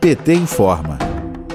PT informa.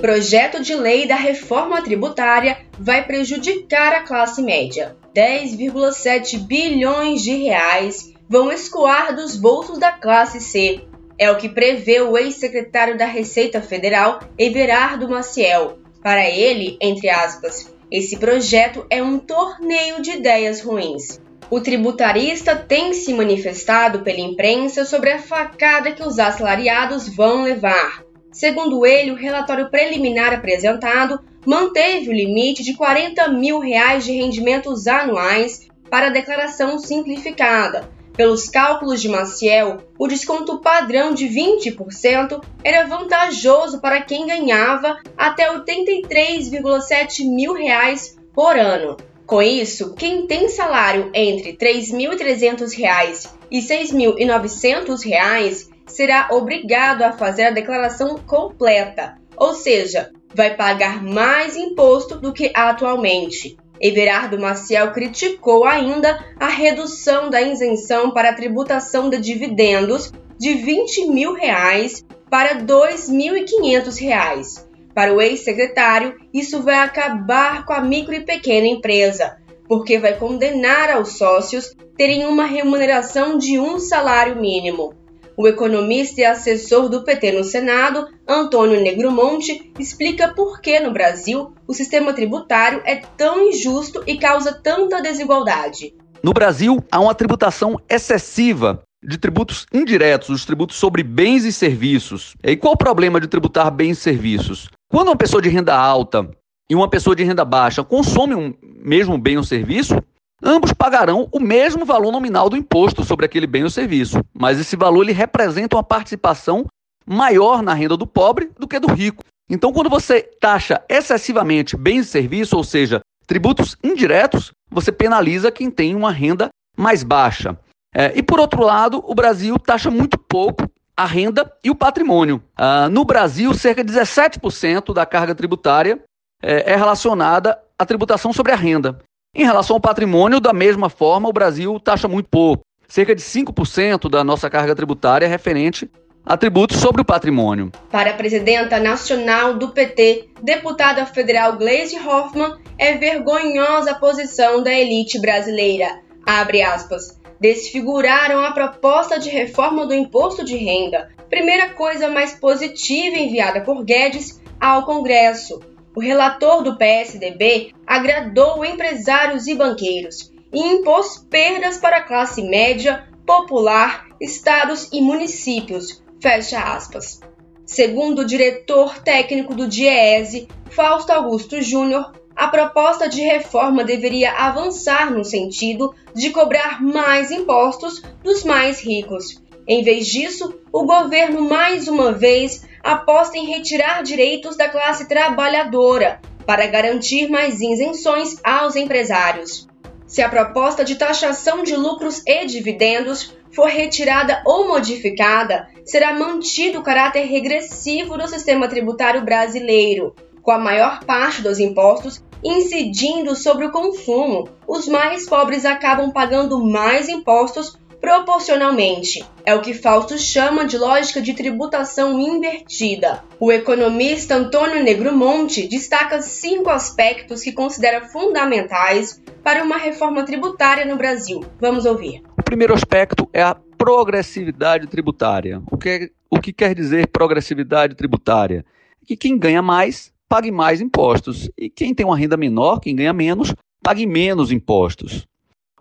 Projeto de lei da reforma tributária vai prejudicar a classe média. 10,7 bilhões de reais vão escoar dos bolsos da classe C. É o que prevê o ex-secretário da Receita Federal, Everardo Maciel. Para ele, entre aspas, esse projeto é um torneio de ideias ruins. O tributarista tem se manifestado pela imprensa sobre a facada que os assalariados vão levar. Segundo ele, o relatório preliminar apresentado manteve o limite de 40 mil reais de rendimentos anuais para a declaração simplificada. Pelos cálculos de Maciel, o desconto padrão de 20% era vantajoso para quem ganhava até 83,7 mil reais por ano. Com isso, quem tem salário entre R$ 3.300 e R$ 6.900 será obrigado a fazer a declaração completa, ou seja, vai pagar mais imposto do que atualmente. Everardo Maciel criticou ainda a redução da isenção para a tributação de dividendos de 20 mil reais para 2.500 reais. Para o ex-secretário, isso vai acabar com a micro e pequena empresa, porque vai condenar aos sócios terem uma remuneração de um salário mínimo. O economista e assessor do PT no Senado, Antônio Negromonte, explica por que no Brasil o sistema tributário é tão injusto e causa tanta desigualdade. No Brasil, há uma tributação excessiva de tributos indiretos, os tributos sobre bens e serviços. E qual o problema de tributar bens e serviços? Quando uma pessoa de renda alta e uma pessoa de renda baixa consomem um mesmo bem ou serviço, Ambos pagarão o mesmo valor nominal do imposto sobre aquele bem ou serviço, mas esse valor ele representa uma participação maior na renda do pobre do que do rico. Então, quando você taxa excessivamente bens e serviços, ou seja, tributos indiretos, você penaliza quem tem uma renda mais baixa. É, e por outro lado, o Brasil taxa muito pouco a renda e o patrimônio. Ah, no Brasil, cerca de 17% da carga tributária é, é relacionada à tributação sobre a renda. Em relação ao patrimônio, da mesma forma, o Brasil taxa muito pouco. Cerca de 5% da nossa carga tributária é referente a tributos sobre o patrimônio. Para a presidenta nacional do PT, deputada federal Gleisi Hoffmann, é vergonhosa a posição da elite brasileira. Abre aspas. Desfiguraram a proposta de reforma do imposto de renda, primeira coisa mais positiva enviada por Guedes ao Congresso o relator do PSDB agradou empresários e banqueiros e impôs perdas para a classe média, popular, estados e municípios. Fecha aspas. Segundo o diretor técnico do DIEESE, Fausto Augusto Júnior, a proposta de reforma deveria avançar no sentido de cobrar mais impostos dos mais ricos. Em vez disso, o governo mais uma vez aposta em retirar direitos da classe trabalhadora para garantir mais isenções aos empresários. Se a proposta de taxação de lucros e dividendos for retirada ou modificada, será mantido o caráter regressivo do sistema tributário brasileiro, com a maior parte dos impostos incidindo sobre o consumo. Os mais pobres acabam pagando mais impostos proporcionalmente. É o que Fausto chama de lógica de tributação invertida. O economista Antônio Negromonte destaca cinco aspectos que considera fundamentais para uma reforma tributária no Brasil. Vamos ouvir. O primeiro aspecto é a progressividade tributária. O que, é, o que quer dizer progressividade tributária? Que quem ganha mais pague mais impostos e quem tem uma renda menor, quem ganha menos, pague menos impostos.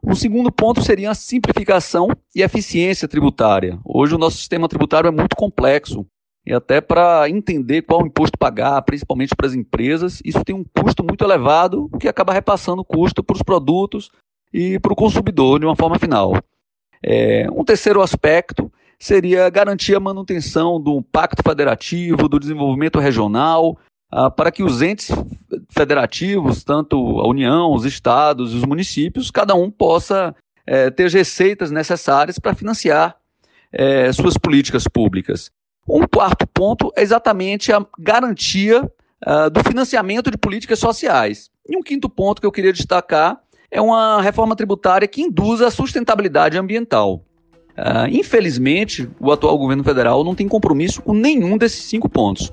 O segundo ponto seria a simplificação e eficiência tributária. Hoje o nosso sistema tributário é muito complexo e até para entender qual imposto pagar, principalmente para as empresas, isso tem um custo muito elevado, o que acaba repassando o custo para os produtos e para o consumidor de uma forma final. É, um terceiro aspecto seria garantir a manutenção do pacto federativo, do desenvolvimento regional, ah, para que os entes federativos, tanto a União, os estados e os municípios, cada um possa é, ter as receitas necessárias para financiar é, suas políticas públicas. Um quarto ponto é exatamente a garantia uh, do financiamento de políticas sociais. E um quinto ponto que eu queria destacar é uma reforma tributária que induza a sustentabilidade ambiental. Uh, infelizmente, o atual governo federal não tem compromisso com nenhum desses cinco pontos.